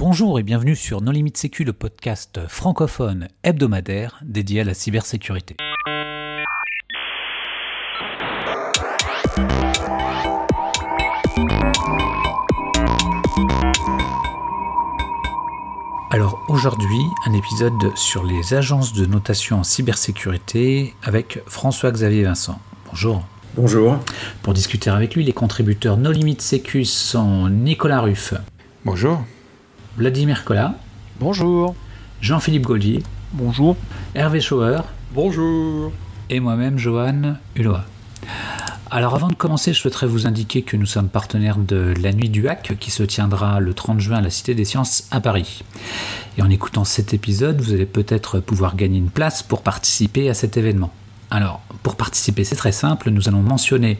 Bonjour et bienvenue sur Non Limite Sécu, le podcast francophone hebdomadaire dédié à la cybersécurité. Alors aujourd'hui, un épisode sur les agences de notation en cybersécurité avec François-Xavier Vincent. Bonjour. Bonjour. Pour discuter avec lui, les contributeurs No Limite Sécu sont Nicolas Ruff. Bonjour. Vladimir Collat. Bonjour. Jean-Philippe Gaudier. Bonjour. Hervé Schauer. Bonjour. Et moi-même, Johan Hulot. Alors avant de commencer, je souhaiterais vous indiquer que nous sommes partenaires de la Nuit du Hack qui se tiendra le 30 juin à la Cité des Sciences à Paris. Et en écoutant cet épisode, vous allez peut-être pouvoir gagner une place pour participer à cet événement. Alors, pour participer, c'est très simple, nous allons mentionner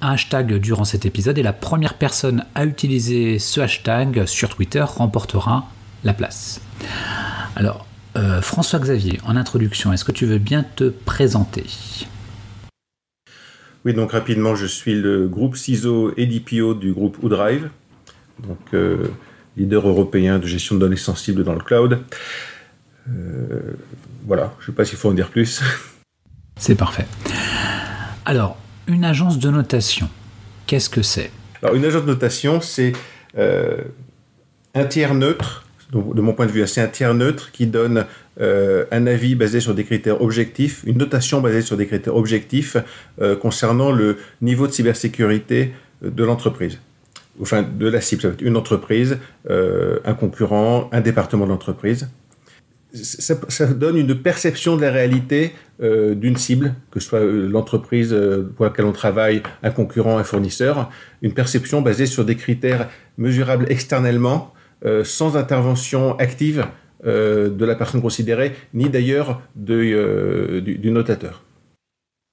un hashtag durant cet épisode et la première personne à utiliser ce hashtag sur Twitter remportera la place. Alors, euh, François Xavier, en introduction, est-ce que tu veux bien te présenter? Oui, donc rapidement, je suis le groupe CISO et DPO du groupe Udrive, donc euh, leader européen de gestion de données sensibles dans le cloud. Euh, voilà, je ne sais pas s'il faut en dire plus. C'est parfait. Alors, une agence de notation, qu'est-ce que c'est? Alors, une agence de notation, c'est euh, un tiers neutre, de mon point de vue, c'est un tiers neutre qui donne euh, un avis basé sur des critères objectifs, une notation basée sur des critères objectifs euh, concernant le niveau de cybersécurité de l'entreprise. Enfin, de la cible, ça être une entreprise, un concurrent, un département de Ça, donne une perception de la réalité d'une cible, que ce soit l'entreprise pour laquelle on travaille, un concurrent, un fournisseur, une perception basée sur des critères mesurables externellement, sans intervention active euh, de la personne considérée, ni d'ailleurs euh, du, notateur.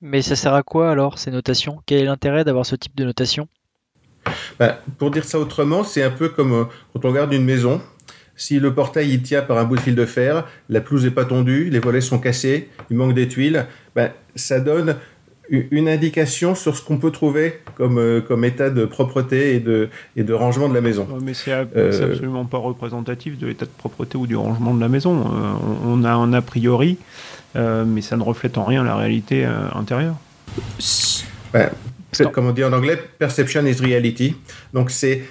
Mais ça sert à quoi alors ces notations? Quel est l'intérêt d'avoir ce type de notation? Ben, Pour dire ça autrement, c'est un peu comme euh, quand on regarde une maison. Si le portail il tient par un bout de fil de fer, la pelouse n'est pas tendue, les volets sont cassés, il manque des tuiles, ben, ça donne une indication sur ce qu'on peut trouver comme, euh, comme état de propreté et de, et de rangement de la maison. mais c'est euh, absolument pas représentatif de l'état de propreté ou du rangement de la maison. Euh, on, a un a priori, mais ça ne reflète en rien la réalité intérieure. Ouais, comme on dit en anglais, perception is reality. Donc c'est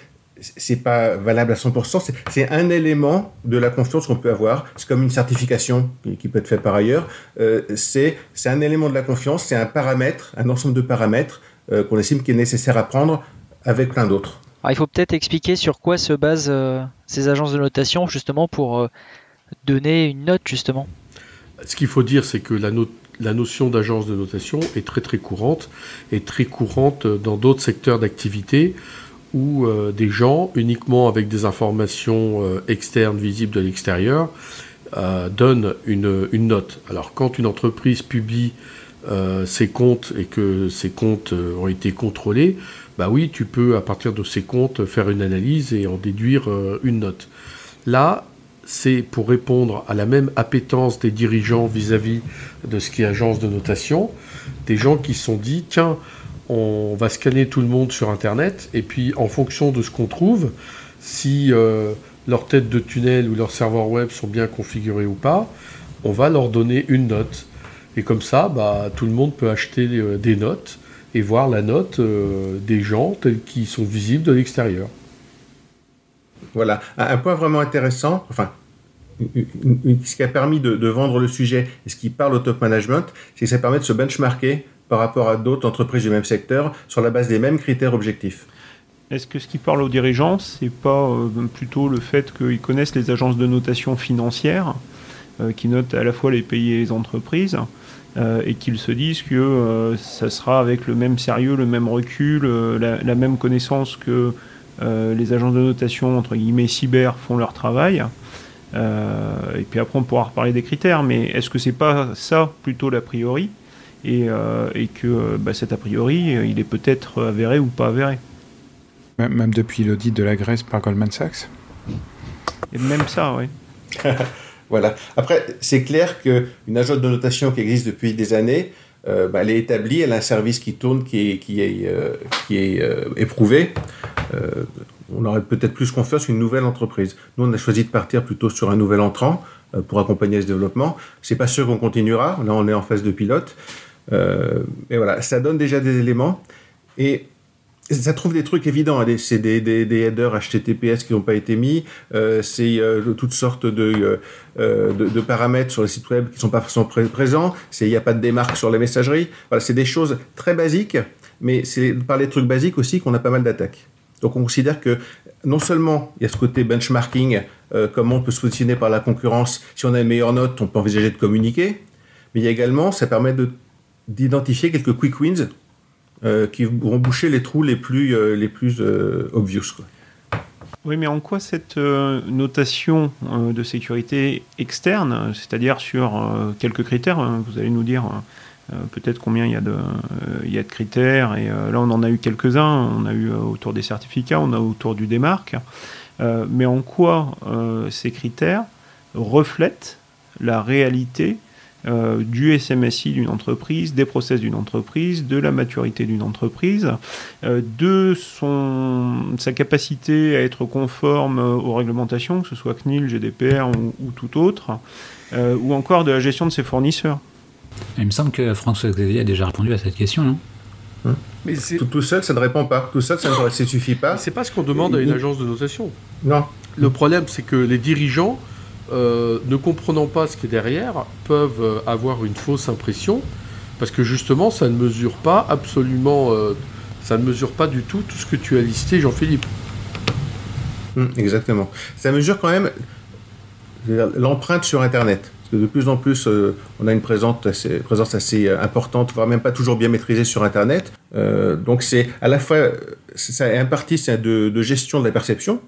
c'est pas valable à 100%, c'est un élément de la confiance qu'on peut avoir. C'est comme une certification qui peut être faite par ailleurs. Euh, c'est un élément de la confiance, c'est un paramètre, un ensemble de paramètres euh, qu'on estime qu'il est nécessaire à prendre avec plein d'autres. il faut peut-être expliquer sur quoi se basent euh, ces agences de notation justement pour donner une note justement. Ce qu'il faut dire, c'est que la, la notion d'agence de notation est très très courante et très courante dans d'autres secteurs d'activité où euh, des gens, uniquement avec des informations euh, externes visibles de l'extérieur, euh, donnent une, note. Alors quand une entreprise publie ses comptes et que ces comptes ont été contrôlés, bah oui, tu peux à partir de ces comptes faire une analyse et en déduire une note. Là, c'est pour répondre à la même appétence des dirigeants vis-à-vis -vis de ce qui est agence de notation, des gens qui se sont dit, tiens, on va scanner tout le monde sur Internet, et puis en fonction de ce qu'on trouve, si euh, leurs têtes de tunnel ou leurs serveurs web sont bien configurés ou pas, on va leur donner une note. Et comme ça, bah, tout le monde peut acheter euh, des notes et voir la note euh, des gens tels qu'ils sont visibles de l'extérieur. Voilà, un point vraiment intéressant, enfin, ce qui a permis de, de, vendre le sujet et ce qui parle au top management, c'est que ça permet de se benchmarker par rapport à d'autres entreprises du même secteur sur la base des mêmes critères objectifs. Est-ce que ce qui parle aux dirigeants, c'est pas euh, plutôt le fait qu'ils connaissent les agences de notation financière euh, qui notent à la fois les pays et les entreprises euh, et qu'ils se disent que ça sera avec le même sérieux, le même recul, la, même connaissance que les agences de notation entre guillemets cyber font leur travail. et puis après on pourra reparler des critères, mais est-ce que c'est pas ça plutôt l'a priori euh, et, que euh, bah, cet a priori, euh, il est peut-être avéré ou pas avéré. Même depuis l'audit de la Grèce par Goldman Sachs Et même ça, oui. voilà. Après, c'est clair qu'une agence de notation qui existe depuis des années, bah, elle est établie, elle a un service qui tourne, qui est, qui est, qui est éprouvé. on aurait peut-être plus confiance une nouvelle entreprise. Nous, on a choisi de partir plutôt sur un nouvel entrant euh, pour accompagner ce développement. C'est pas sûr qu'on continuera. Là, on est en phase de pilote. Euh, et voilà, ça donne déjà des éléments. Et ça trouve des trucs évidents. C'est des, des, headers HTTPS qui n'ont pas été mis. Euh, c'est euh, toutes sortes de, de, de, paramètres sur les sites web qui ne sont pas forcément présents. Il n'y a pas de démarque sur la messagerie. Voilà, c'est des choses très basiques, mais c'est par les trucs basiques aussi qu'on a pas mal d'attaques. Donc on considère que non seulement il y a ce côté benchmarking, comment on peut se positionner par la concurrence. Si on a une meilleure note, on peut envisager de communiquer. Mais il y a également, ça permet d'identifier quelques quick wins euh, qui vont boucher les trous les plus, euh, euh, obvious. Quoi. Oui, mais en quoi cette notation de sécurité externe, c'est-à-dire sur quelques critères, hein, vous allez nous dire peut-être combien il y, a de, y a de critères, et là on en a eu quelques-uns, on a eu autour des certificats, on a autour du démarque, mais en quoi ces critères reflètent la réalité euh, du SMSI d'une entreprise, des process d'une entreprise, de la maturité d'une entreprise, euh, de son, sa capacité à être conforme aux réglementations, que ce soit CNIL, GDPR ou, tout autre, euh, ou encore de la gestion de ses fournisseurs. Il me semble que François Xavier a déjà répondu à cette question, non? Mais tout, tout, seul, ça ne répond pas. Tout seul, ça ne suffit pas. C'est pas ce qu'on demande à une agence de notation. Non. Le problème, c'est que les dirigeants euh, ne comprenant pas ce qui est derrière, peuvent euh, avoir une fausse impression, parce que justement, ça ne mesure pas absolument, euh, ça ne mesure pas du tout tout ce que tu as listé, Jean-Philippe. Hum, exactement. Ça mesure quand même l'empreinte sur Internet. Parce que de plus en plus, on a une présence assez, importante, voire même pas toujours bien maîtrisée sur Internet. donc c'est à la fois, ça un parti de, de gestion de la perception,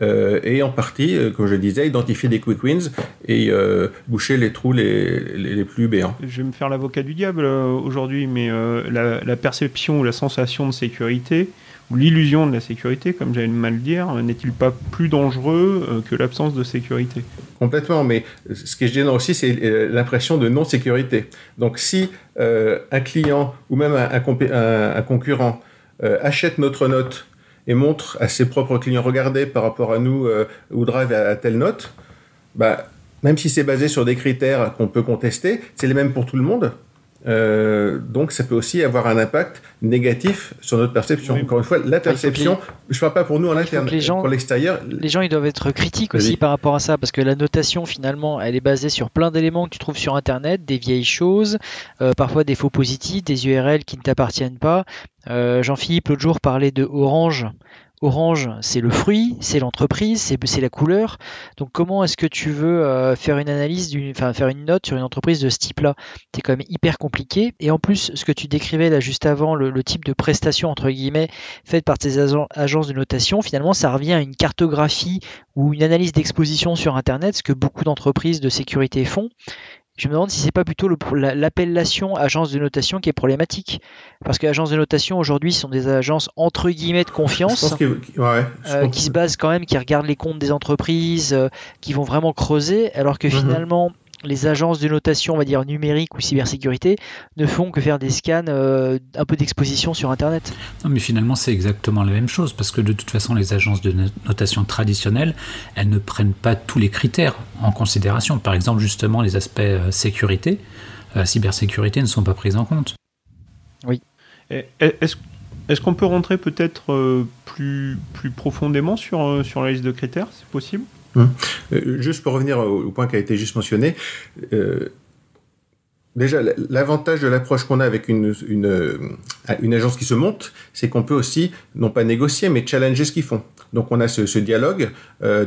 euh, et en partie, euh, comme je disais, identifier des quick wins et euh, boucher les trous les, les, plus béants. Je vais me faire l'avocat du diable aujourd'hui, mais la, perception ou la sensation de sécurité, ou l'illusion de la sécurité, comme j'allais mal le dire, n'est-il pas plus dangereux que l'absence de sécurité? Complètement, mais ce qui est gênant aussi, c'est l'impression de non-sécurité. Donc si un client ou même un, un, un concurrent achète notre note et montre à ses propres clients, regardez par rapport à nous, euh, Drive à, telle note, bah, même si c'est basé sur des critères qu'on peut contester, c'est les mêmes pour tout le monde. Euh, donc ça peut aussi avoir un impact négatif sur notre perception. Encore une fois, la perception, je ne parle pas pour nous en interne, pour l'extérieur. Les gens ils doivent être critiques aussi par rapport à ça, parce que la notation finalement, elle est basée sur plein d'éléments que tu trouves sur Internet, des vieilles choses, euh, parfois des faux positifs, des URL qui ne t'appartiennent pas. Euh, Jean-Philippe l'autre jour parlait de Orange. Orange, c'est le fruit, c'est l'entreprise, c'est la couleur. Donc comment est-ce que tu veux euh, faire une analyse, enfin faire une note sur une entreprise de ce type-là? C'est quand même hyper compliqué. Et en plus, ce que tu décrivais là juste avant, le, type de prestation entre guillemets faite par tes agences de notation, finalement, ça revient à une cartographie ou une analyse d'exposition sur Internet, ce que beaucoup d'entreprises de sécurité font. Je me demande si c'est pas plutôt l'appellation agence de notation qui est problématique. Parce que agences de notation aujourd'hui sont des agences entre guillemets de confiance euh, qui se basent quand même, qui regardent les comptes des entreprises, euh, qui vont vraiment creuser, alors que mhm. finalement les agences de notation, on va dire numérique ou cybersécurité, ne font que faire des scans, euh, un peu d'exposition sur Internet. Non, mais finalement, c'est exactement la même chose, parce que de toute façon, les agences de notation traditionnelles, elles ne prennent pas tous les critères en considération. Par exemple, justement, les aspects euh, sécurité, euh, cybersécurité ne sont pas pris en compte. Oui. Est-ce est qu'on peut rentrer peut-être plus, plus profondément sur, sur la liste de critères C'est possible? Hum. Euh, juste pour revenir au, point qui a été juste mentionné, euh, déjà l'avantage de l'approche qu'on a avec une, euh, une, agence qui se monte, c'est qu'on peut aussi non pas négocier mais challenger ce qu'ils font. Donc on a ce, dialogue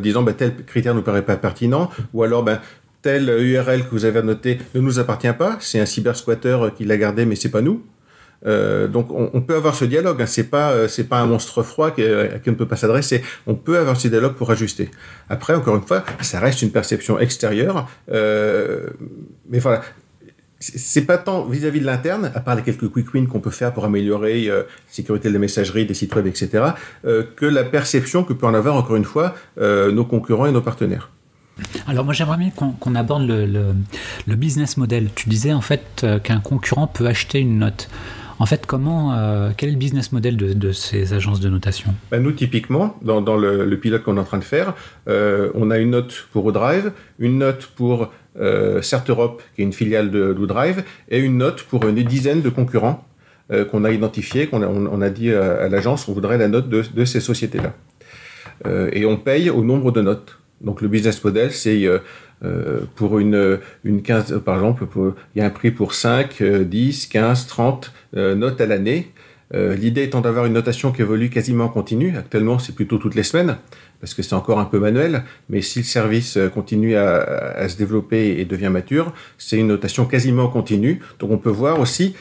disant bah, tel critère ne nous paraît pas pertinent ou alors ben tel URL que vous avez noté ne nous appartient pas, c'est un cyber squatter qui l'a gardé mais c'est pas nous. Euh, donc on, peut avoir ce dialogue. Hein. C'est pas euh, c'est pas un monstre froid qui, à qui on ne peut pas s'adresser. On peut avoir ce dialogue pour ajuster. Après, encore une fois, ça reste une perception extérieure. Euh, mais voilà, c'est pas tant vis-à-vis de l'interne, à part les quelques quick wins qu'on peut faire pour améliorer la sécurité de la messagerie, des sites web, etc., que la perception que peut en avoir, encore une fois, nos concurrents et nos partenaires. Alors moi j'aimerais bien qu'on aborde le, business model. Tu disais en fait qu'un concurrent peut acheter une note. En fait, comment, euh, quel est le business model de, ces agences de notation? Ben, Nous, typiquement, dans, le, pilote qu'on est en train de faire, euh, on a une note pour ODrive, une note pour euh, CertEurope, qui est une filiale de ODrive, et une note pour une dizaine de concurrents qu'on a identifiés, qu'on a, on, a dit à, l'agence, on voudrait la note de, ces sociétés-là. et on paye au nombre de notes. Donc le business model, c'est euh, pour une, une 15, par exemple, il y a un prix pour 5, 10, 15, 30 notes à l'année. Euh, l'idée étant d'avoir une notation qui évolue quasiment en continu. Actuellement, c'est plutôt toutes les semaines, parce que c'est encore un peu manuel. Mais si le service euh, continue à, se développer et devient mature, c'est une notation quasiment continue. Donc on peut voir aussi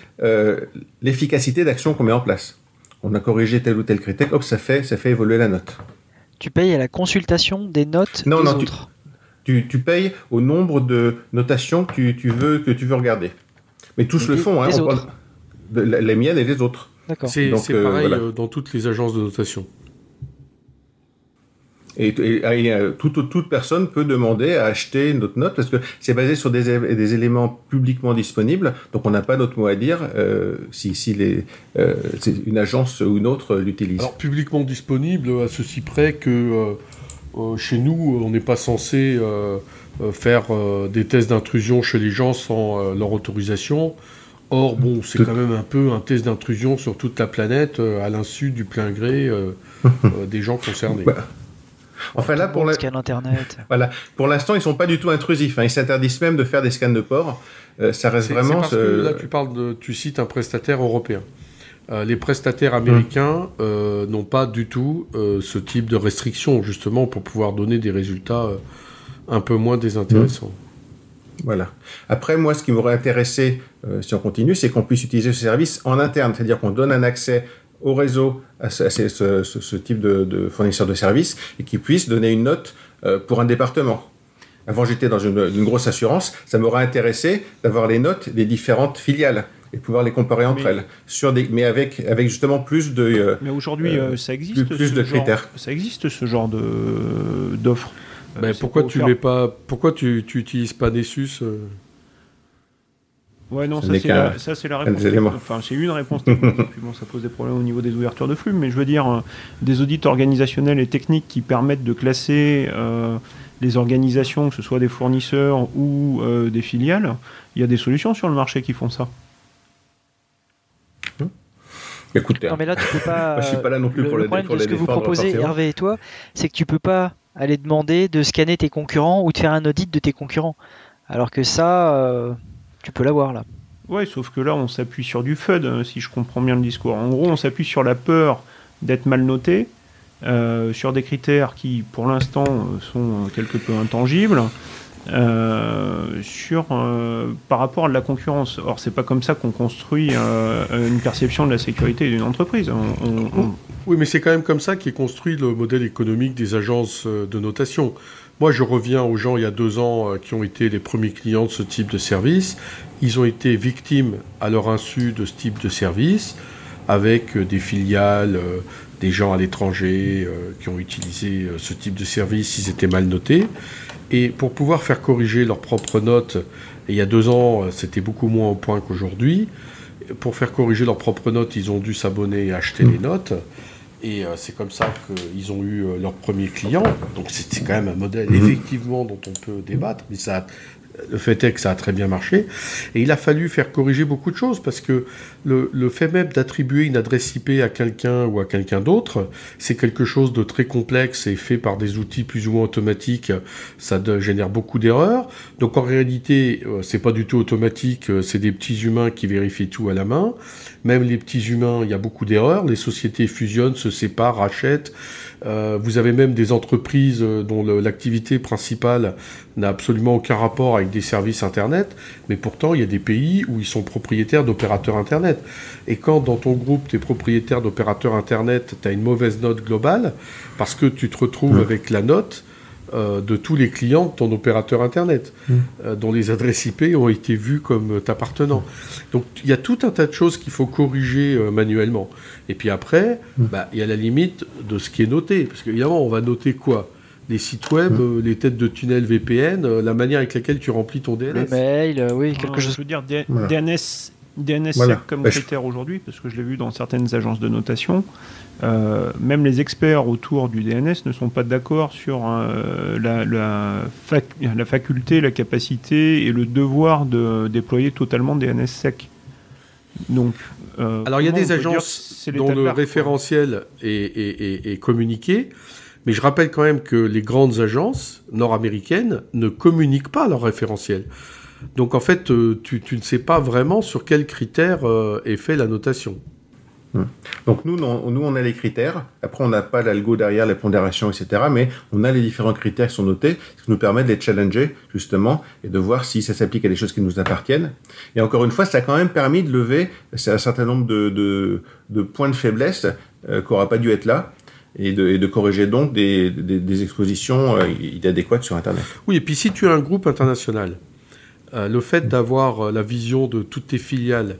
l'efficacité d'action qu'on met en place. On a corrigé tel ou tel critère, hop, ça fait, ça fait évoluer la note. Tu payes à la consultation des notes non, des non, autres tu, tu, payes au nombre de notations que tu, veux, que tu veux regarder. Mais tous le font, hein, les miennes et les autres. C'est euh, pareil euh, dans toutes les agences de notation. Et, euh, toute, toute, personne peut demander à acheter notre note parce que c'est basé sur des, des, éléments publiquement disponibles, donc on n'a pas notre mot à dire si, si les, une agence ou une autre l'utilise. Alors publiquement disponible à ceci près que euh, chez nous, on n'est pas censé euh, euh, faire des tests d'intrusion chez les gens sans leur autorisation. Or, bon, c'est quand même un peu un test d'intrusion sur toute la planète à l'insu du plein gré des gens concernés. Bah, enfin là, pour Internet. voilà. Pour l'instant, ils sont pas du tout intrusifs. Hein. Ils s'interdisent même de faire des scans de port. ça reste vraiment. Parce que là, tu parles de, tu cites un prestataire européen. Euh, les prestataires américains euh, n'ont pas du tout euh, ce type de restriction, justement, pour pouvoir donner des résultats un peu moins désintéressants. Voilà. Après, moi, ce qui m'aurait intéressé, si on continue, c'est qu'on puisse utiliser ce service en interne, c'est-à-dire qu'on donne un accès au réseau à ce, type de, de, fournisseur de services et qu'ils puissent donner une note pour un département. Avant, j'étais dans une, grosse assurance, ça m'aurait intéressé d'avoir les notes des différentes filiales et pouvoir les comparer entre elles. Sur des, mais avec, avec justement plus de. Euh, mais aujourd'hui, euh, ça existe. Plus, de critères. ça existe ce genre de d'offres. Euh, pourquoi tu mets pas Pourquoi tu, tu utilises pas Nessus Ouais, non, ça c'est, la, ça c'est la réponse. Enfin, c'est une réponse ça pose des problèmes au niveau des ouvertures de flux. Mais je veux dire, des audits organisationnels et techniques qui permettent de classer les organisations, que ce soit des fournisseurs ou des filiales, il y a des solutions sur le marché qui font ça. Écoutez, non mais là tu peux pas. je suis pas là non plus le, pour le problème de ce que vous proposez, Hervé et toi, c'est que tu peux pas aller demander de scanner tes concurrents ou de faire un audit de tes concurrents. Alors que ça, euh, tu peux l'avoir là. Ouais, sauf que là on s'appuie sur du FUD, hein, si je comprends bien le discours. En gros, on s'appuie sur la peur d'être mal noté, euh, sur des critères qui, pour l'instant, euh, sont quelque peu intangibles. Euh, sur, euh, par rapport à la concurrence. Or, c'est pas comme ça qu'on construit euh, une perception de la sécurité d'une entreprise. Oui, mais c'est quand même comme ça qu'est construit le modèle économique des agences de notation. Moi, je reviens aux gens il y a deux ans qui ont été les premiers clients de ce type de service. Ils ont été victimes à leur insu de ce type de service, avec des filiales, des gens à l'étranger qui ont utilisé ce type de service, ils étaient mal notés. Et pour pouvoir faire corriger leurs propres notes, il y a deux ans, c'était beaucoup moins au point qu'aujourd'hui. Pour faire corriger leurs propres notes, ils ont dû s'abonner et acheter les notes. Et euh, c'est comme ça qu'ils ont eu euh, leur premier client. Donc c'est quand même un modèle mmh. effectivement dont on peut débattre, mais ça le fait est que ça a très bien marché. Et il a fallu faire corriger beaucoup de choses parce que le, fait même d'attribuer une adresse IP à quelqu'un ou à quelqu'un d'autre, c'est quelque chose de très complexe et fait par des outils plus ou moins automatiques. Ça génère beaucoup d'erreurs. Donc en réalité, euh, c'est pas du tout automatique. Euh, c'est des petits humains qui vérifient tout à la main. Même les petits humains, il y a beaucoup d'erreurs. Les sociétés fusionnent, se séparent, rachètent. Euh, vous avez même des entreprises euh, dont l'activité principale n'a absolument aucun rapport avec des services Internet, mais pourtant il y a des pays où ils sont propriétaires d'opérateurs Internet. Et quand dans ton groupe tu es propriétaire d'opérateurs Internet, tu as une mauvaise note globale, parce que tu te retrouves avec la note, euh, de tous les clients de ton opérateur Internet, mmh. euh, dont les adresses IP ont été vues comme t'appartenant. Donc il y a tout un tas de choses qu'il faut corriger euh, manuellement. Et puis après, mmh. bah, il y a la limite de ce qui est noté. Parce qu'évidemment, on va noter quoi? Les sites web, mmh. les têtes de tunnel VPN, la manière avec laquelle tu remplis ton DNS. Le mail, oui, quelque chose. Je veux dire, DNS DNS Voilà. comme Bah, je- critère aujourd'hui, parce que je l'ai vu dans certaines agences de notation, euh, même les experts autour du DNS ne sont pas d'accord sur euh, la, la fac- la faculté, la capacité et le devoir de déployer totalement DNS sec. Donc, euh, Alors il y a des agences dont le référentiel est, est- est- est communiqué, mais je rappelle quand même que les grandes agences nord-américaines ne communiquent pas leur référentiel. Donc en fait, euh, tu, tu ne sais pas vraiment sur quels critères euh, est fait la notation. Donc nous, non- nous, on a les critères. Après, on n'a pas l'algo derrière, les pondérations, etc. Mais on a les différents critères qui sont notés, ce qui nous permet de les challenger, justement, et de voir si ça s'applique à des choses qui nous appartiennent. Et encore une fois, ça a quand même permis de lever un certain nombre de, de- de points de faiblesse euh, qui n'auraient pas dû être là. Et de, et de corriger donc des, des- des expositions euh, inadéquates sur Internet. Oui, et puis si tu as un groupe international, le fait d'avoir euh, la vision de toutes tes filiales,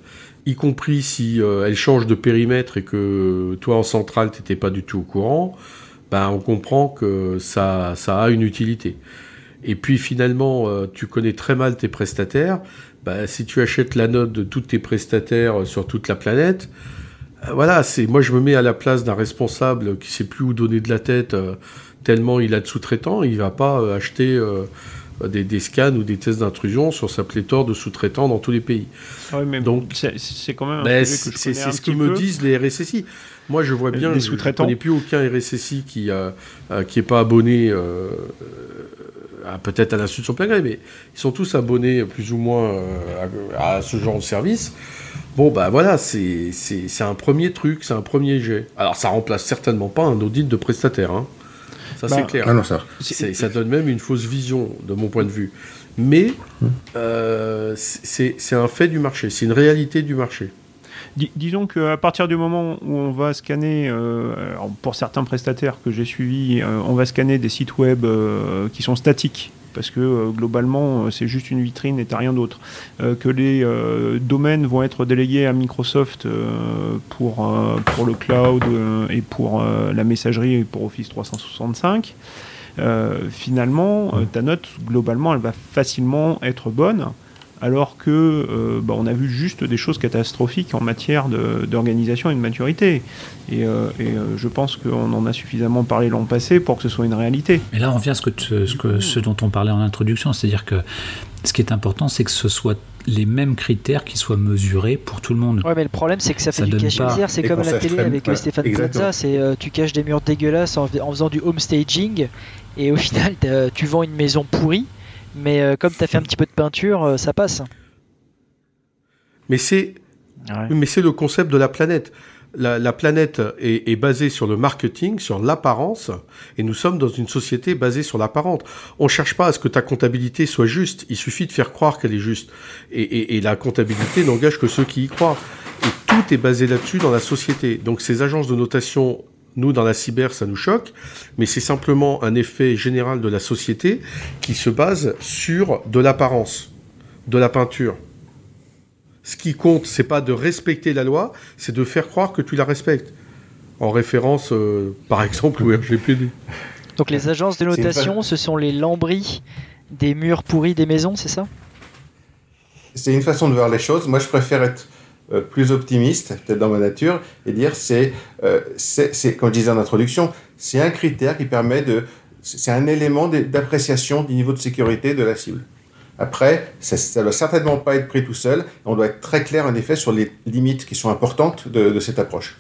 y compris si euh, elles changent de périmètre et que toi en centrale tu n'étais pas du tout au courant, ben, on comprend que ça, a une utilité. Et puis finalement, euh, tu connais très mal tes prestataires. Ben, si tu achètes la note de tous tes prestataires euh, sur toute la planète, euh, voilà, c'est moi je me mets à la place d'un responsable qui sait plus où donner de la tête euh, tellement il a de sous-traitants, il va pas euh, acheter euh, des, des scans ou des tests d'intrusion sur sa pléthore de sous-traitants dans tous les pays. Ah oui, mais Donc- c'est- quand même un Ben, c'est ce que me peu. disent les RSSI. Moi, je vois bien, Les je- connais plus aucun RSSI qui euh, euh, qui pas abonné, euh, à- peut-être à l'institution plein gré, mais ils sont tous abonnés plus ou moins euh, à, à ce genre de service. Bon, bah voilà, c'est un premier truc, c'est un premier jet. Alors, ça remplace certainement pas un audit de prestataire, hein. Ça Bah, c'est clair. Ah non, ça. Ça donne même une fausse vision de mon point de vue. Mais euh, c'est un fait du marché, c'est une réalité du marché. Dis- disons qu'à partir du moment où on va scanner, euh, pour certains prestataires que j'ai suivis, euh, on va scanner des sites web euh, qui sont statiques, parce que euh, globalement euh, c'est juste une vitrine et t'as rien d'autre. Euh, que les domaines vont être délégués à Microsoft pour, pour le cloud et pour la messagerie et pour Office 365. euh, finalement, ta note, globalement, elle va facilement être bonne alors que euh, bah, on a vu juste des choses catastrophiques en matière d'organisation et de maturité. Et, euh, et, euh, je pense qu'on en a suffisamment parlé l'an passé pour que ce soit une réalité. Et là, on vient à ce, que tu- ce, que, ce dont on parlait en introduction, c'est-à-dire que ce qui est important, c'est que ce soit les mêmes critères qui soient mesurés pour tout le monde. Ouais, mais le problème, c'est que ça fait Ça du cache misère. C'est comme à la télé avec euh, ouais, Stéphane. Plaza. C'est euh, tu caches des murs dégueulasses en, en faisant du home staging, et au final, tu vends une maison pourrie. Mais euh, comme tu as fait un petit peu de peinture, euh, ça passe. Mais c'est mais c'est le concept de la planète. La, la planète est, est basée sur le marketing, sur l'apparence, et nous sommes dans une société basée sur l'apparence. On cherche pas à ce que ta comptabilité soit juste, il suffit de faire croire qu'elle est juste. Et, et- et la comptabilité n'engage que ceux qui y croient. Et tout est basé là-dessus dans la société. Donc ces agences de notation, nous dans la cyber, ça nous choque, mais c'est simplement un effet général de la société qui se base sur de l'apparence, de la peinture. Ce qui compte, c'est pas de respecter la loi, c'est de faire croire que tu la respectes. En référence, euh, par exemple, au RGPD. Donc les agences de notation, ce sont les lambris des murs pourris des maisons, c'est ça? C'est une façon de voir les choses. Moi, je préfère être euh, plus optimiste, peut-être dans ma nature, et dire c'est, euh, c'est, c'est, comme je disais en introduction, c'est un critère qui permet de, c'est un élément d'appréciation du niveau de sécurité de la cible. Après, ça ne doit certainement pas être pris tout seul. On doit être très clair, en effet, sur les limites qui sont importantes de, cette approche.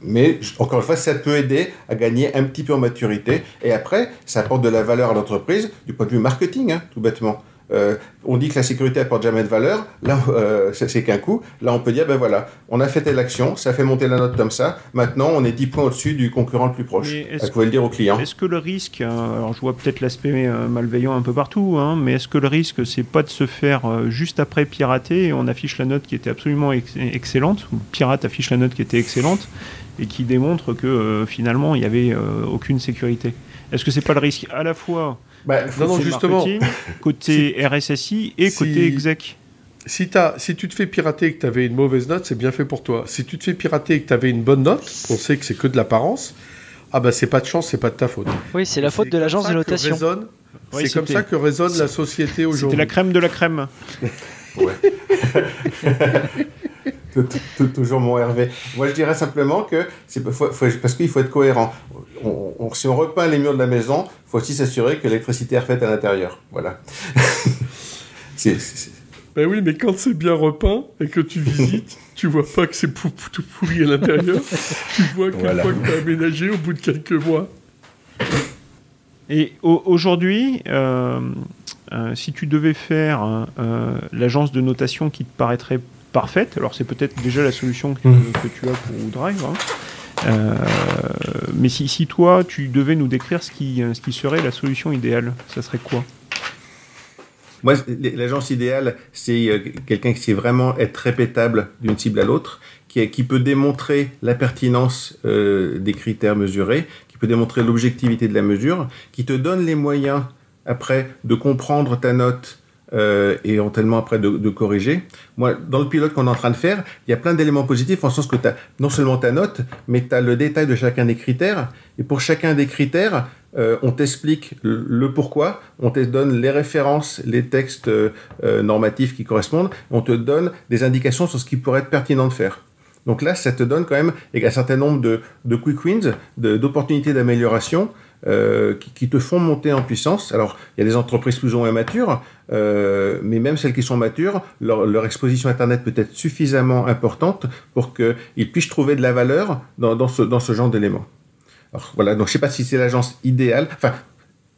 Mais, encore une fois, ça peut aider à gagner un petit peu en maturité. Et après, ça apporte de la valeur à l'entreprise du point de vue marketing, hein, tout bêtement. Euh, on dit que la sécurité apporte jamais de valeur. Là, euh, c'est qu'un coup. Là, on peut dire, ben voilà, on a fait telle action, ça fait monter la note comme ça. Maintenant, on est 10 points au-dessus du concurrent le plus proche. Vous pouvez le dire au client. Est-ce que le risque, euh, alors je vois peut-être l'aspect euh, malveillant un peu partout, hein, mais est-ce que le risque, c'est pas de se faire juste après pirater et on affiche la note qui était absolument ex- excellente, ou le pirate affiche la note qui était excellente et qui démontre que euh, finalement il n'y avait aucune sécurité? Est-ce que c'est pas le risque à la fois Ben, Non, non, côté justement. côté RSSI et Si- côté exec Si, t'as- si tu te fais pirater et que tu avais une mauvaise note, c'est bien fait pour toi. Si tu te fais pirater et que tu avais une bonne note, on sait que c'est que de l'apparence, ah bah c'est pas de chance, c'est pas de ta faute. Oui, c'est la faute de comme l'agence ça de que notation. Oui, c'est comme c'était- ça que résonne la société C'était aujourd'hui. la crème de la crème. Toujours mon Hervé. Moi, je dirais simplement que c'est parce qu'il faut être cohérent. si on repeint les murs de la maison, il faut aussi s'assurer que l'électricité est refaite à l'intérieur. Voilà. Ben oui, mais quand c'est bien repeint et que tu visites, tu vois pas que c'est tout pourri à l'intérieur. tu vois qu'une fois que tu as aménagé au bout de quelques mois. Et aujourd'hui, euh, euh, si tu devais faire euh, l'agence de notation qui te paraîtrait parfaite, alors c'est peut-être déjà la solution que, mmh. tu as pour Drive, hein, mais si, si, toi, tu devais nous décrire ce qui, ce qui serait la solution idéale, ça serait quoi? Moi, l'agence idéale, c'est quelqu'un qui sait vraiment être répétable d'une cible à l'autre, qui, qui, peut démontrer la pertinence des critères mesurés, qui peut démontrer l'objectivité de la mesure, qui te donne les moyens après de comprendre ta note euh, et éventuellement après de, corriger. Moi, dans le pilote qu'on est en train de faire, il y a plein d'éléments positifs en sens que tu as non seulement ta note, mais tu as le détail de chacun des critères. Et pour chacun des critères, euh, on t'explique le, pourquoi, on te donne les références, les textes euh, normatifs qui correspondent, on te donne des indications sur ce qui pourrait être pertinent de faire. Donc là, ça te donne quand même un certain nombre de, quick wins, d'opportunités d'amélioration euh, qui, te font monter en puissance. Alors, il y a des entreprises plus ou moins matures, euh, mais même celles qui sont matures, leur, exposition Internet peut être suffisamment importante pour qu'ils puissent trouver de la valeur dans, ce, genre d'éléments. Alors voilà, donc je ne sais pas si c'est l'agence idéale. Enfin,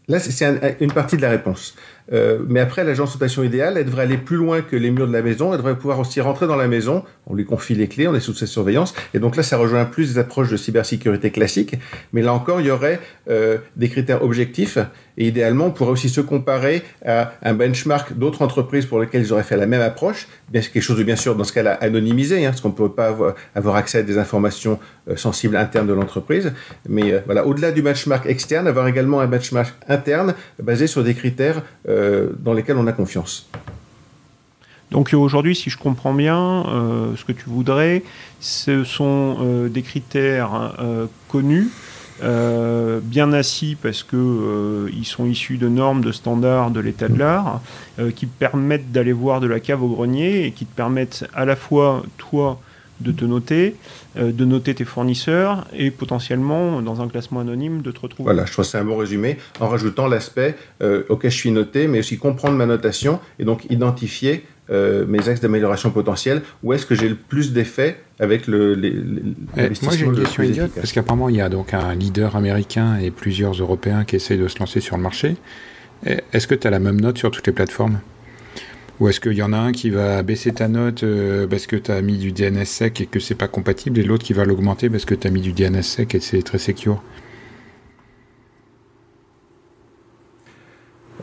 là, c'est une partie de la réponse. Euh, mais après, l'agence notation idéale, elle devrait aller plus loin que les murs de la maison. Elle devrait pouvoir aussi rentrer dans la maison. On lui confie les clés, on est sous sa surveillance. Et donc là, ça rejoint plus des approches de cybersécurité classiques. Mais là encore, il y aurait euh, des critères objectifs. Et idéalement, on pourrait aussi se comparer à un benchmark d'autres entreprises pour lesquelles ils auraient fait la même approche. Bien, quelque chose de bien sûr, dans ce cas-là, anonymisé, hein, parce qu'on ne peut pas avoir, accès à des informations euh, sensibles internes de l'entreprise. Mais voilà, au-delà du benchmark externe, avoir également un benchmark interne basé sur des critères euh, dans lesquels on a confiance. Donc aujourd'hui, si je comprends bien, euh, ce que tu voudrais, ce sont euh, des critères connus, bien assis parce que ils sont issus de normes, de standards de l'état de l'art, qui permettent d'aller voir de la cave au grenier et qui te permettent à la fois toi de te noter, euh, de noter tes fournisseurs et potentiellement, dans un classement anonyme, de te retrouver. Voilà, je trouve que c'est un bon résumé, en rajoutant l'aspect euh, auquel je suis noté, mais aussi comprendre ma notation et donc identifier euh, mes axes d'amélioration potentiels, où est-ce que j'ai le plus d'effet avec le, les, eh, Moi j'ai une question idiote, parce qu'apparemment il y a donc un leader américain et plusieurs Européens qui essayent de se lancer sur le marché. Eh, est-ce que tu as la même note sur toutes les plateformes? Ou est-ce qu'il y en a un qui va baisser ta note euh, parce que tu as mis du DNS sec et que c'est pas compatible, et l'autre qui va l'augmenter parce que tu as mis du DNS sec et c'est très secure?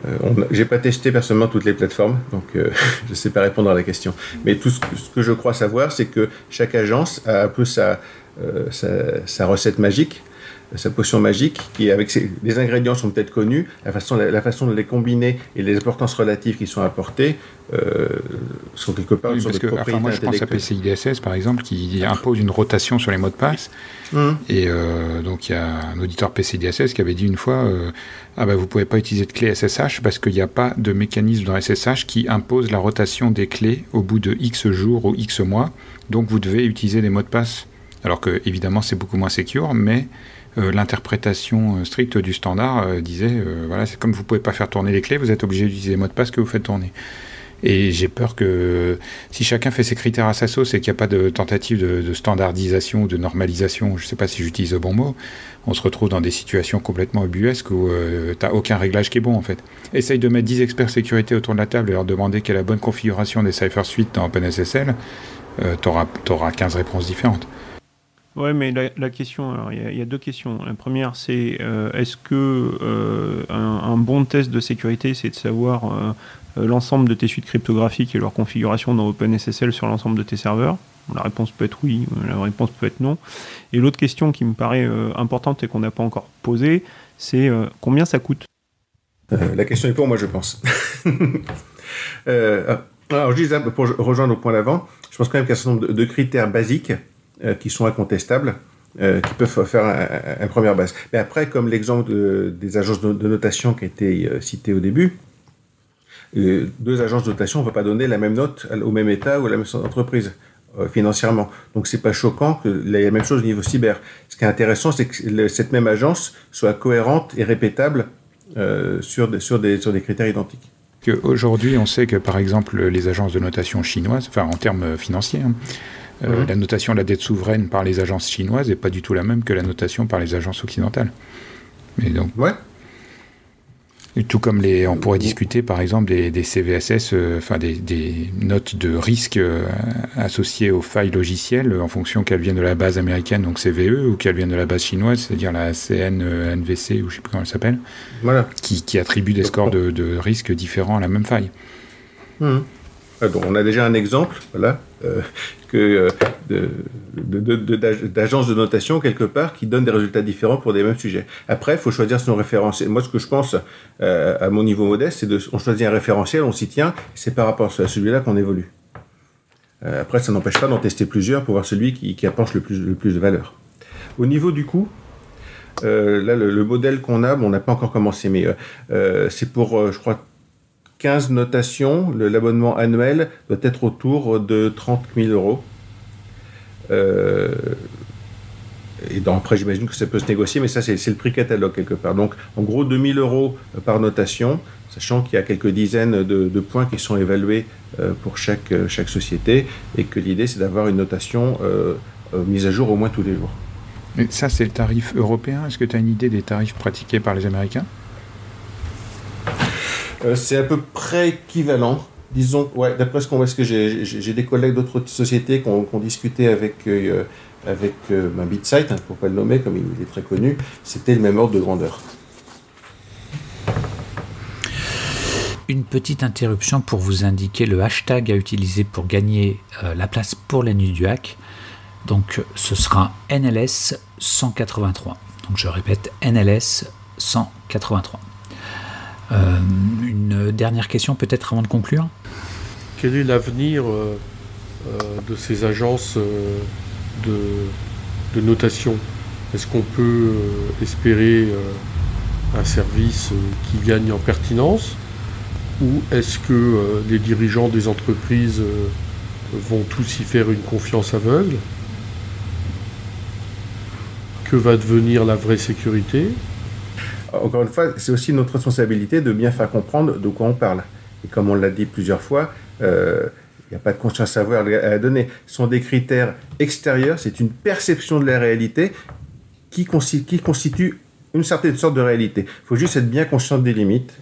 Euh, J'ai pas testé personnellement toutes les plateformes, donc euh, je ne sais pas répondre à la question. Mais tout ce que, je crois savoir, c'est que chaque agence a un peu sa, sa recette magique sa potion magique, qui avec ses, les ingrédients sont peut-être connus, la façon, la, façon de les combiner et les importances relatives qui sont apportées euh, sont quelque part sur parce que, enfin, moi je pense à PCI DSS par exemple qui impose une rotation sur les mots de passe. Hum. et euh, donc il y a un auditeur PCI DSS qui avait dit une fois euh, ah ben vous pouvez pas utiliser de clé SSH parce qu'il n'y a pas de mécanisme dans SSH qui impose la rotation des clés au bout de X jours ou X mois. Donc vous devez utiliser des mots de passe. Alors que évidemment c'est beaucoup moins secure mais l'interprétation euh, stricte du standard euh, disait voilà, c'est comme vous pouvez pas faire tourner les clés, vous êtes obligé d'utiliser les mots de passe que vous faites tourner. Et j'ai peur que si chacun fait ses critères à sa sauce et qu'il n'y a pas de tentative de, standardisation ou de normalisation, je ne sais pas si j'utilise le bon mot, on se retrouve dans des situations complètement ubuesques où tu n'as aucun réglage qui est bon en fait. Essaye de mettre 10 experts sécurité autour de la table et leur demander quelle est la bonne configuration des Cypher Suite dans OpenSSL, tu auras, auras 15 réponses différentes. Oui, mais la, question, il y, a deux questions. La première, c'est euh, est-ce que euh, un, bon test de sécurité, c'est de savoir euh, l'ensemble de tes suites cryptographiques et leur configuration dans OpenSSL sur l'ensemble de tes serveurs? La réponse peut être oui, la réponse peut être non. Et l'autre question qui me paraît importante et qu'on n'a pas encore posée, c'est combien ça coûte? La question est pour moi, je pense. alors, je disais, pour rejoindre au point d'avant, je pense quand même qu'il y a un certain nombre de critères basiques euh, qui sont incontestables, euh, qui peuvent faire un, première base. Mais après, comme l'exemple des agences de, notation qui a été euh, cité au début, deux agences de notation ne vont pas donner la même note au même État ou à la même entreprise financièrement. Donc c'est pas choquant ait la même chose au niveau cyber. Ce qui est intéressant, c'est que cette même agence soit cohérente et répétable sur des critères identiques. Aujourd'hui, on sait que par exemple les agences de notation chinoises, enfin en termes financiers, hein, euh, mhm. la notation de la dette souveraine par les agences chinoises n'est pas du tout la même que la notation par les agences occidentales. Mais donc, ouais. Tout comme les, on pourrait discuter par exemple des, CVSS, euh, enfin des, notes de risque euh, associées aux failles logicielles en fonction qu'elles viennent de la base américaine, donc CVE, ou qu'elles viennent de la base chinoise, c'est-à-dire la CNVC, ou je ne sais plus comment elle s'appelle, voilà. qui, qui, attribue des scores de, de risque différents à la même faille. Mmh. Ah, donc on a déjà un exemple, voilà, euh, que euh, d'agences de, notation quelque part qui donnent des résultats différents pour des mêmes sujets. Après, il faut choisir son référentiel. Moi, ce que je pense euh, à mon niveau modeste, c'est de on choisit un référentiel, on s'y tient, c'est par rapport à celui-là qu'on évolue. après, ça n'empêche pas d'en tester plusieurs pour voir celui qui, apporte le plus, de valeur. Au niveau du coût, là, le, le modèle qu'on a, bon, on n'a pas encore commencé, mais c'est pour, je crois, 15 notations, l'abonnement annuel doit être autour de 30 000 euros. Euh, et après, j'imagine que ça peut se négocier, mais ça, c'est le prix catalogue quelque part. Donc, en gros, 2000 euros par notation, sachant qu'il y a quelques dizaines de, points qui sont évalués euh, pour chaque, chaque société, et que l'idée, c'est d'avoir une notation euh, mise à jour au moins tous les jours. Et ça, c'est le tarif européen? Est-ce que tu as une idée des tarifs pratiqués par les Américains? Euh, c'est à peu près équivalent. Disons, ouais, d'après ce qu'on voit, que j'ai des collègues d'autres sociétés qui ont, discuté avec, euh, avec euh, ben, BitSite, hein, pour pas le nommer, comme il est très connu, c'était le même ordre de grandeur. Une petite interruption pour vous indiquer le hashtag à utiliser pour gagner la place pour la nuit du hack. Donc ce sera NLS 183. Donc je répète NLS 183. Euh, une dernière question peut-être avant de conclure. Quel est l'avenir euh, euh, de ces agences de, notation? Est-ce qu'on peut espérer un service qui gagne en pertinence? Ou est-ce que les dirigeants des entreprises vont tous y faire une confiance aveugle? Que va devenir la vraie sécurité? Encore une fois, c'est aussi notre responsabilité de bien faire comprendre de quoi on parle. Et comme on l'a dit plusieurs fois, euh, il n'y a pas de conscience à avoir à donner. Ce sont des critères extérieurs, c'est une perception de la réalité qui, constitue une certaine sorte de réalité. Il faut juste être bien conscient des limites.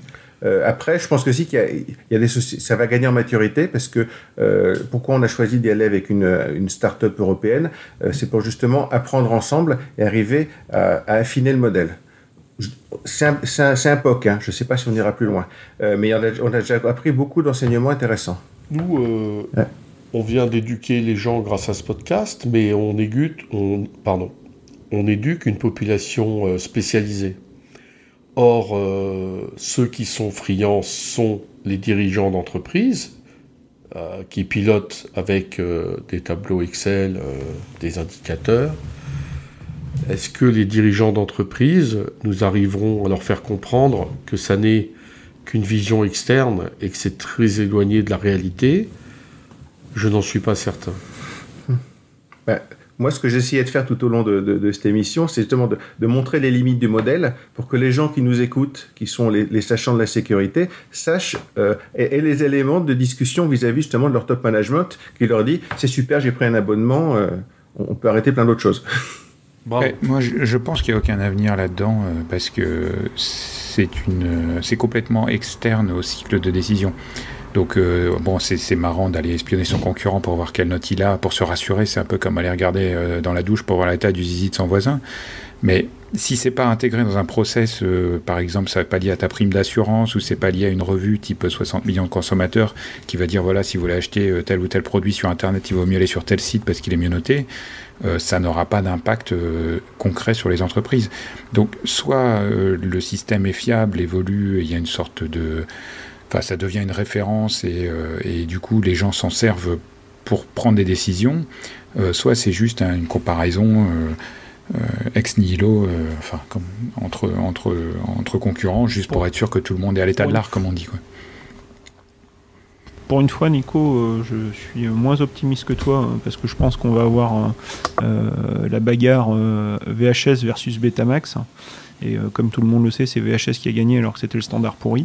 Euh, après, je pense que qu'il y a, des ça va gagner en maturité parce que euh, pourquoi on a choisi d'y aller avec une, une start-up européenne, c'est pour justement apprendre ensemble et arriver à affiner le modèle c'est un, POC, hein. je ne sais pas si on ira plus loin, euh, mais on a, déjà appris beaucoup d'enseignements intéressants. Nous, euh, on vient d'éduquer les gens grâce à ce podcast, mais on éduque, on, pardon, on éduque une population euh, spécialisée. Or, ceux qui sont friands sont les dirigeants d'entreprise, qui pilotent avec des tableaux Excel, des indicateurs, est-ce que les dirigeants d'entreprise, nous arriverons à leur faire comprendre que ça n'est qu'une vision externe et que c'est très éloigné de la réalité? Je n'en suis pas certain. Ben, moi, ce que j'essayais de faire tout au long de, cette émission, c'est justement de, montrer les limites du modèle pour que les gens qui nous écoutent, qui sont les, sachants de la sécurité, sachent euh, et, les éléments de discussion vis-à-vis justement de leur top management qui leur dit c'est super, j'ai pris un abonnement, euh, on peut arrêter plein d'autres choses. moi, je, pense qu'il n'y a aucun avenir là-dedans euh, parce que c'est une, c'est complètement externe au cycle de décision. Donc, euh, bon, c'est marrant d'aller espionner son concurrent pour voir quelle note il a, pour se rassurer. C'est un peu comme aller regarder euh, dans la douche pour voir l'état du zizi de son voisin. Mais si c'est pas intégré dans un process, par exemple, ça n'est pas lié à ta prime d'assurance ou c'est pas lié à une revue type 60 millions de consommateurs qui va dire voilà, si vous voulez acheter tel ou tel produit sur Internet, il vaut mieux aller sur tel site parce qu'il est mieux noté. Euh, ça n'aura pas d'impact euh, concret sur les entreprises. Donc soit euh, le système est fiable, évolue, il y a une sorte de... Enfin, ça devient une référence et, et du coup les gens s'en servent pour prendre des décisions, soit c'est juste une comparaison ex nihilo, enfin, comme, entre, entre, entre concurrents, juste pour être sûr que tout le monde est à l'état de l'art, comme on dit. Quoi. pour une fois, Nico, je suis moins optimiste que toi parce que je pense qu'on va avoir la bagarre VHS versus Betamax. Et comme tout le monde le sait, c'est VHS qui a gagné alors que c'était le standard pourri.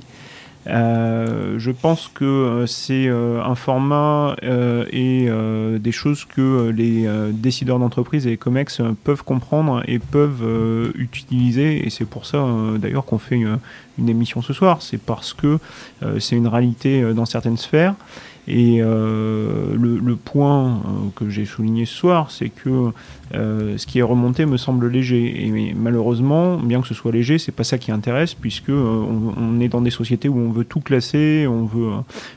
Euh, je pense que euh, c'est euh, un format et des choses que les décideurs d'entreprise et les COMEX peuvent comprendre et peuvent utiliser. Et c'est pour ça d'ailleurs qu'on fait une, émission ce soir. C'est parce que c'est une réalité dans certaines sphères. Et euh, le, point euh, que j'ai souligné ce soir, c'est que euh, ce qui est remonté me semble léger. Et malheureusement, bien que ce soit léger, c'est pas ça qui intéresse, puisque on, est dans des sociétés où on veut tout classer, on veut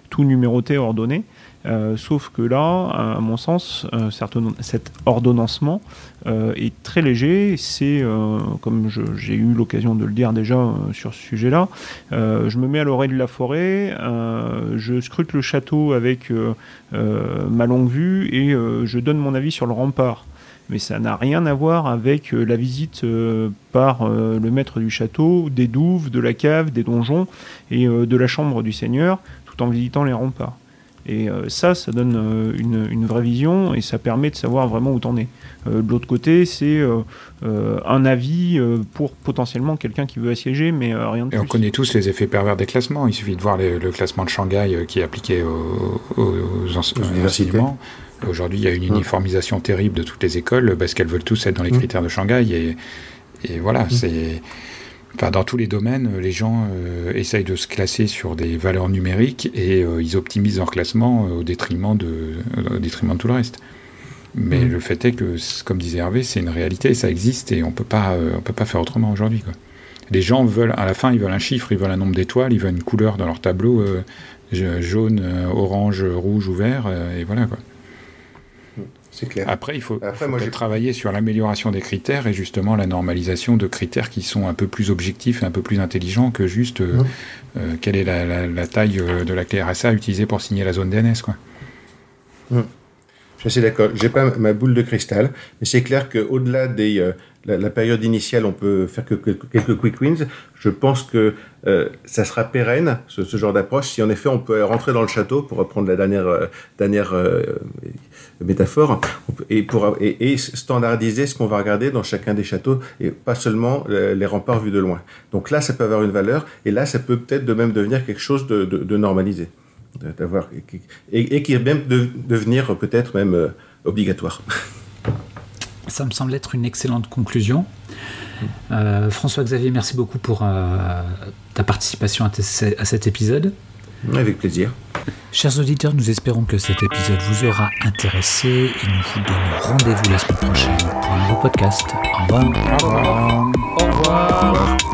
tout numéroter, ordonner. Euh, sauf que là, à mon sens, euh, cet ordonnancement euh, est très léger. C'est, comme j'ai eu l'occasion de le dire déjà sur ce sujet-là, je me mets à l'oreille de la forêt, je scrute le château avec ma longue vue et je donne mon avis sur le rempart. Mais ça n'a rien à voir avec la visite par le maître du château, des douves, de la cave, des donjons et de la chambre du seigneur, tout en visitant les remparts. Et euh, ça, ça donne euh, une, vraie vision et ça permet de savoir vraiment où t'en es. Euh, de l'autre côté, c'est un avis pour potentiellement quelqu'un qui veut assiéger, mais rien de et on connaît tous les effets pervers des classements. Il suffit de voir le classement de Shanghai qui est appliqué aux, aux, Aujourd'hui, il y a une uniformisation terrible de toutes les écoles parce qu'elles veulent tous être dans les mmh. critères de Shanghai. Et, et voilà, mmh. c'est Enfin, dans tous les domaines, euh, les gens euh, essayent de se classer sur des valeurs numériques et euh, ils optimisent leur classement au, détriment de, détriment de tout le reste. Mais mm. le fait est que, comme disait Hervé, c'est une réalité, ça existe et on peut pas, on peut pas faire autrement aujourd'hui. Les gens veulent, à la fin, ils veulent un chiffre, ils veulent un nombre d'étoiles, ils veulent une couleur dans leur tableau, jaune, orange, rouge ou vert, et voilà quoi. Après, il faut, travailler sur l'amélioration des critères et justement la normalisation de critères qui sont un peu plus objectifs et un peu plus intelligents que juste euh, euh, quelle est la, taille euh, de la clé RSA utilisée pour signer la zone DNS. Quoi. Je suis d'accord. J'ai pas ma boule de cristal, mais c'est clair qu'au-delà des la, période initiale, on peut faire que, quelques quick wins. Je pense que euh, ça sera pérenne, ce, genre d'approche, si en effet on peut rentrer dans le château, pour reprendre la dernière, euh, dernière euh, métaphore, et, pour, et, standardiser ce qu'on va regarder dans chacun des châteaux, et pas seulement les remparts vus de loin. Donc là, ça peut avoir une valeur, et là, ça peut peut-être de même devenir quelque chose de, de, normalisé. D'avoir, et, et, qui même devenir peut-être même obligatoire. Ça me semble être une excellente conclusion. Euh, François-Xavier, merci beaucoup pour euh, ta participation à, cet épisode. Avec plaisir. Chers auditeurs, nous espérons que cet épisode vous aura intéressé et nous vous donnons rendez-vous la semaine prochaine pour un nouveau podcast. Au revoir. Au revoir. Au revoir.